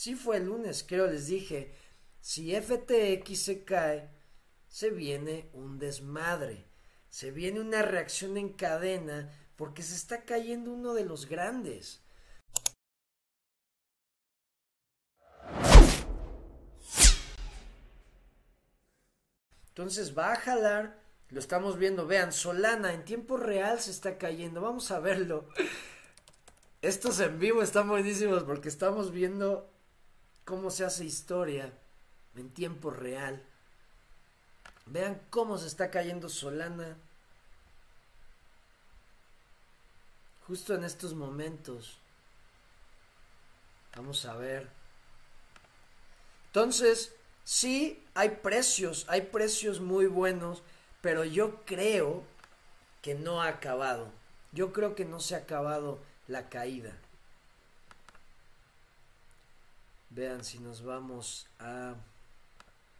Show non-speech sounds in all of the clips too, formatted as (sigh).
sí fue el lunes, creo, les dije, si FTX se cae, se viene un desmadre, se viene una reacción en cadena porque se está cayendo uno de los grandes. Entonces va a jalar, lo estamos viendo, vean, Solana en tiempo real se está cayendo, vamos a verlo. Estos en vivo están buenísimos porque estamos viendo cómo se hace historia en tiempo real. Vean cómo se está cayendo Solana. Justo en estos momentos. Vamos a ver. Entonces, Sí, hay precios, hay precios muy buenos, pero yo creo que no ha acabado. Yo creo que no se ha acabado la caída. Vean si nos vamos a...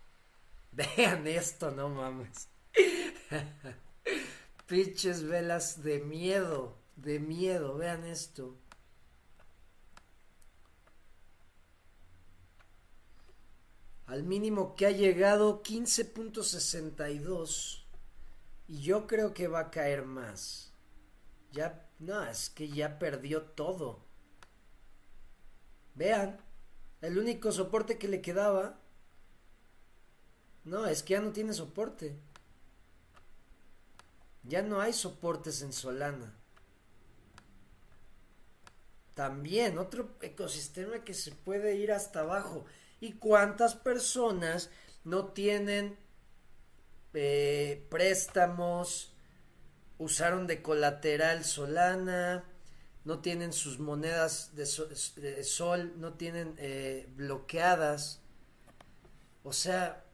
(laughs) Vean esto, no mames. (laughs) Pinches velas de miedo, de miedo, vean esto. al mínimo que ha llegado 15.62 y yo creo que va a caer más. Ya, no, es que ya perdió todo. Vean, el único soporte que le quedaba. No, es que ya no tiene soporte. Ya no hay soportes en Solana. También otro ecosistema que se puede ir hasta abajo y cuántas personas no tienen eh, préstamos, usaron de colateral Solana, no tienen sus monedas de, sol, no tienen eh, bloqueadas. O sea,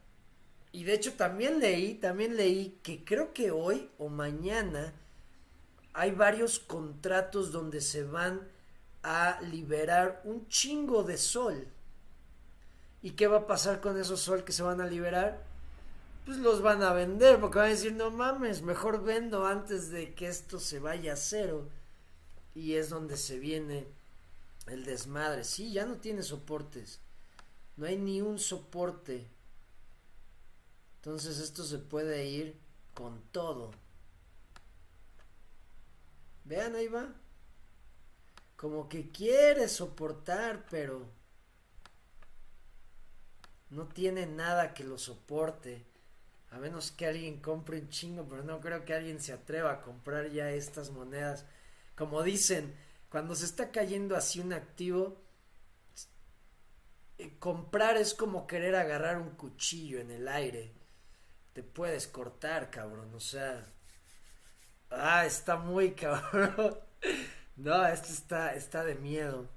y de hecho también leí, también leí que creo que hoy o mañana hay varios contratos donde se van a liberar un chingo de sol. ¿Y qué va a pasar con esos sol que se van a liberar? Pues los van a vender, porque van a decir, no mames, mejor vendo antes de que esto se vaya a cero. Y es donde se viene el desmadre. Sí, ya no tiene soportes. No hay ni un soporte. Entonces esto se puede ir con todo. Vean, ahí va. Como que quiere soportar, pero no tiene nada que lo soporte. A menos que alguien compre un chingo, pero no creo que alguien se atreva a comprar ya estas monedas. Como dicen, cuando se está cayendo así un activo, eh, comprar es como querer agarrar un cuchillo en el aire. Te puedes cortar, cabrón. O sea, ah, está muy (laughs) cabrón. No, esto está, está de miedo.